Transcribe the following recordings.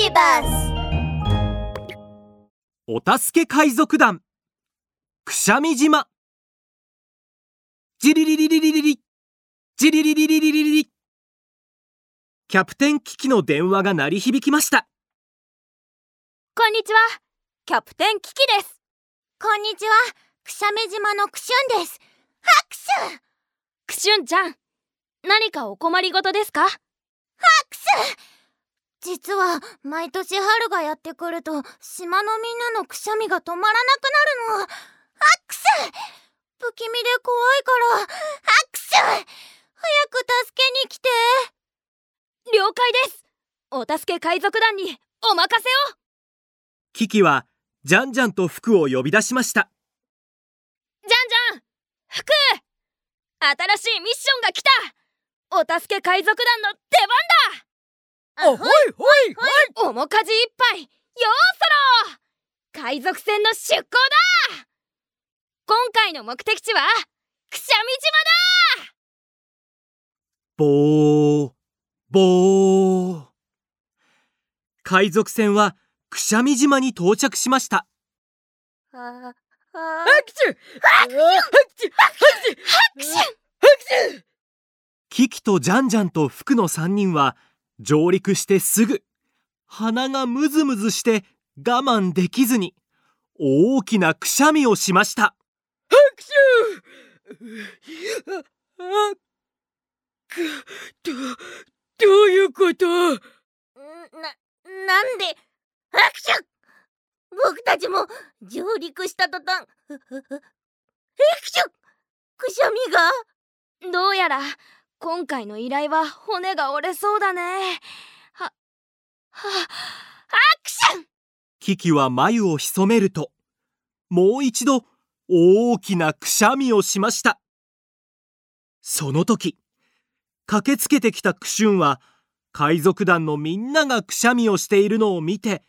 ビバスお助け海賊団。くしゃみ島。ジリリリリリリリジリリリリリリリキャプテンキキの電話が鳴り響きました。こんにちは。キャプテンキキです。こんにちは。くしゃみ島のクシュンです。拍手。クシュンちゃん何かお困りごとですか？拍手実は毎年春がやってくると島のみんなのくしゃみが止まらなくなるの。アックス不気味で怖いからアックス早く助けに来て！了解です。お助け海賊団にお任せを！キキはジャンジャンとフクを呼び出しました。ジャンジャン！フク新しいミッションが来た！お助け海賊団の出番だ！あほいほいほい。面かじいっぱい。ようそろ海賊船の出港だ。今回の目的地はくしゃみ島だ。ボー。ボー。海賊船はくしゃみ島に到着しました。ああハクシュハクシュハクシュハクシュハクシュキキとジャンジャンとフクの3人は上陸してすぐ鼻がムズムズして我慢できずに大きなくしゃみをしました。ハクシュああくどどういうこと？な、なんで？拍手僕たちも上陸した途端拍手くしゃみが？どうやら今回の依頼は骨が折れそうだね。ははアクション！キキは眉を潜めるともう一度大きなくしゃみをしました。その時駆けつけてきたクシュンは海賊団のみんながくしゃみをしているのを見て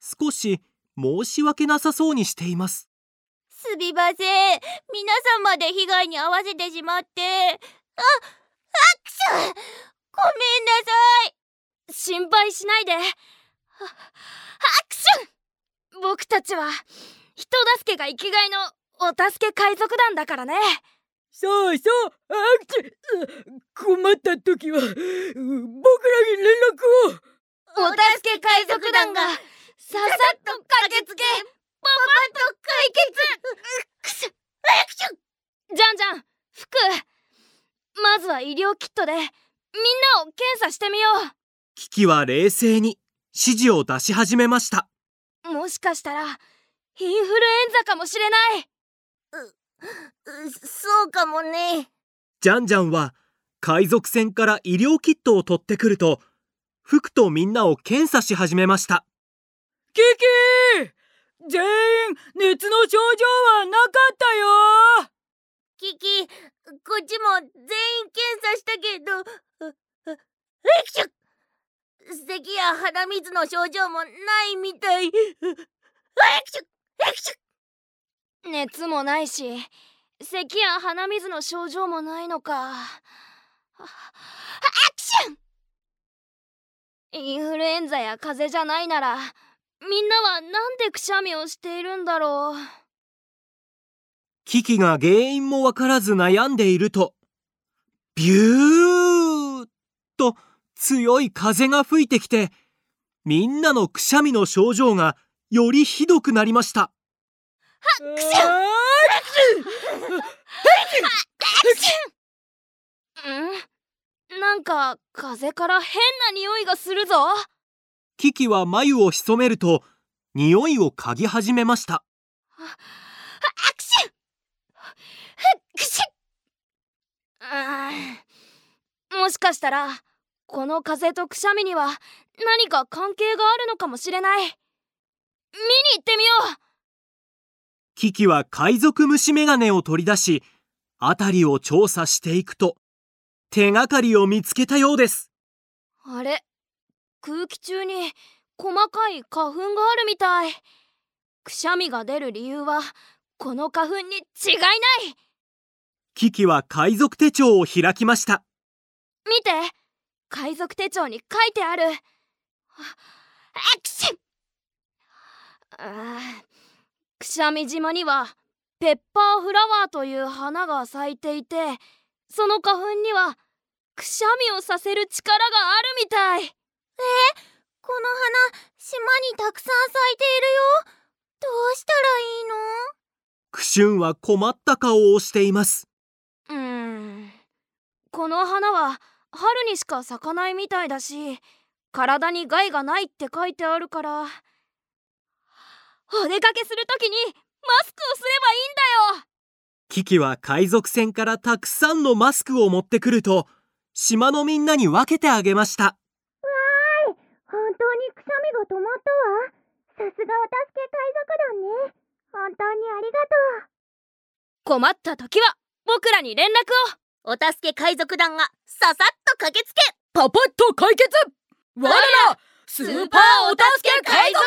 少し申し訳なさそうにしています。すみません。皆さんまで被害に遭わせてしまって。あアクション！ごめんなさい。心配しないで。はアクション！僕たちは人助けが生きがいのお助け海賊団だからね。そうそうハクシュ困った時は僕らに連絡を。お助け海賊団がささっと駆けつけパパッと解決！アクションじゃんじゃん服まずは医療キットでみんなを検査してみよキキは冷静に指示を出し始めました。うもしかしたらインフルエンザかもしれない。うそうかもね。ジャンジャンは海賊船から医療キットを取ってくるとフクとみんなを検査し始めました。キキ！全員熱の症状はなかったよ！キキこっちも全員検査したけどアクション咳や鼻水の症状もないみたい。アクション熱もないし咳や鼻水の症状もないのか。アクション！インフルエンザや風邪じゃないならみんなはなんでくしゃみをしているんだろう。キキが原因もわからず悩んでいるとビューッと強い風が吹いてきてみんなのくしゃみの症状がよりひどくなりました。クションうん？なんか風から変な匂いがするぞ。キキは眉を潜めると匂いを嗅ぎ始めましたクションもしかしたらこの風とくしゃみには何か関係があるのかもしれない。見に行ってみよう。キキは海賊虫眼鏡を取り出し辺りを調査していくと手がかりを見つけたようです。あれ？空気中に細かい花粉があるみたい。くしゃみが出る理由はこの花粉に違いないキキは海賊手帳を開きました。見て。海賊手帳に書いてある。アクシくしゃみ島にはペッパーフラワーという花が咲いていてその花粉にはくしゃみをさせる力があるみたい。この花島にたくさん咲いているよ。どうしたらいいの？クシュンは困った顔をしていますこの花は春にしか咲かないみたいだし体に害がないって書いてあるから。お出かけするときにマスクをすればいいんだよ。キキは海賊船からたくさんのマスクを持ってくると島のみんなに分けてあげました。本当にくしゃみが止まったわ。さすがお助け海賊団ね。本当にありがとう。困った時は僕らに連絡をお助け海賊団がささっと駆けつけパパッと解決。我らスーパーお助け海賊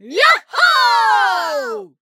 団。ヤッホー！